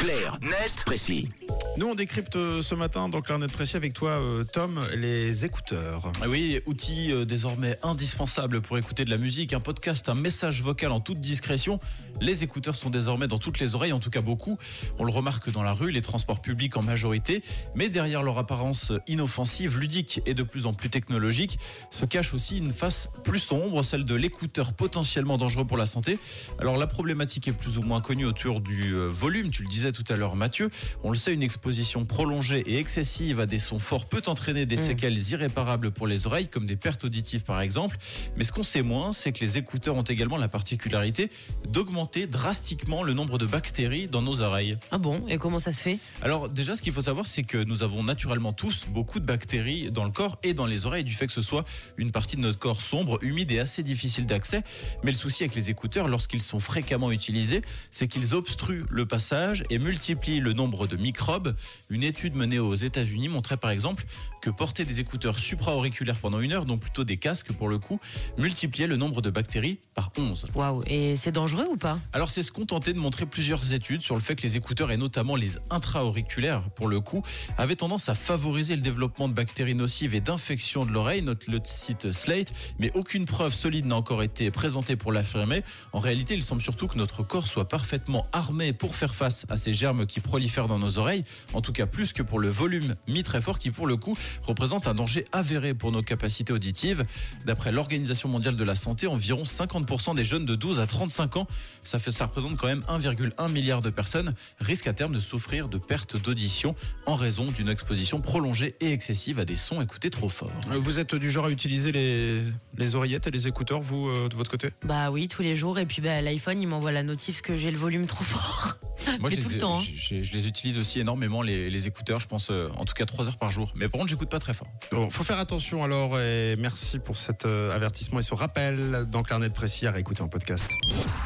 Clair, net, précis. Nous, on décrypte euh, ce matin dans Clarnet Précis avec toi, euh, Tom, les écouteurs. Ah Oui, outil euh, désormais indispensable pour écouter de la musique, un podcast, un message vocal en toute discrétion. Les écouteurs sont désormais dans toutes les oreilles, en tout cas beaucoup. On le remarque dans la rue, les transports publics en majorité. Mais derrière leur apparence inoffensive, ludique et de plus en plus technologique, se cache aussi une face plus sombre, celle de l'écouteur potentiellement dangereux pour la santé. Alors la problématique est plus ou moins connue autour du volume, tu le disais tout à l'heure Mathieu. On le sait, une exposition prolongée et excessive à des sons forts peut entraîner des séquelles irréparables pour les oreilles, comme des pertes auditives par exemple. Mais ce qu'on sait moins, c'est que les écouteurs ont également la particularité d'augmenter drastiquement le nombre de bactéries dans nos oreilles. Ah bon? Et comment ça se fait? Alors déjà, ce qu'il faut savoir, c'est que nous avons naturellement tous beaucoup de bactéries dans le corps et dans les oreilles, du fait que ce soit une partie de notre corps sombre, humide et assez difficile d'accès. Mais le souci avec les écouteurs, lorsqu'ils sont fréquemment utilisés, c'est qu'ils obstruent le passage et multiplient le nombre de microbes. Une étude menée aux États-Unis montrait par exemple que porter des écouteurs supra-auriculaires pendant une heure, donc plutôt des casques pour le coup, multipliait le nombre de bactéries par 11. Waouh Et c'est dangereux ou pas? Alors c'est ce qu'ont tenté de montrer plusieurs études sur le fait que les écouteurs et notamment les intra-auriculaires pour le coup avaient tendance à favoriser le développement de bactéries nocives et d'infections de l'oreille, note le site Slate, mais aucune preuve solide n'a encore été présentée pour l'affirmer. En réalité, il semble surtout que notre corps soit parfaitement armé pour faire face à ces germes qui prolifèrent dans nos oreilles, en tout cas plus que pour le volume mis très fort qui pour le coup représente un danger avéré pour nos capacités auditives. D'après l'Organisation mondiale de la santé, environ 50% des jeunes de 12 à 35 ans, ça, fait, ça représente quand même 1,1 milliard de personnes, risquent à terme de souffrir de perte d'audition en raison d'une exposition prolongée et excessive à des sons écoutés trop fort. Euh, Vous êtes du genre à utiliser les, les oreillettes et les écouteurs, vous, euh, de votre côté? Bah oui, tous les jours. Et puis bah, l'iPhone, il m'envoie la notif que j'ai le volume trop fort. Moi, Mais je tout les, le temps, hein. je- je- je les utilise aussi énormément, les, les écouteurs, je pense euh, en tout cas 3 heures par jour. Mais par contre, j'écoute pas très fort. Bon, faut faire attention alors et merci pour cet euh, avertissement et ce rappel dans Clarnet Précis à réécouter en podcast.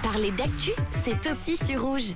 Parler d'actu, c'est aussi sur rouge.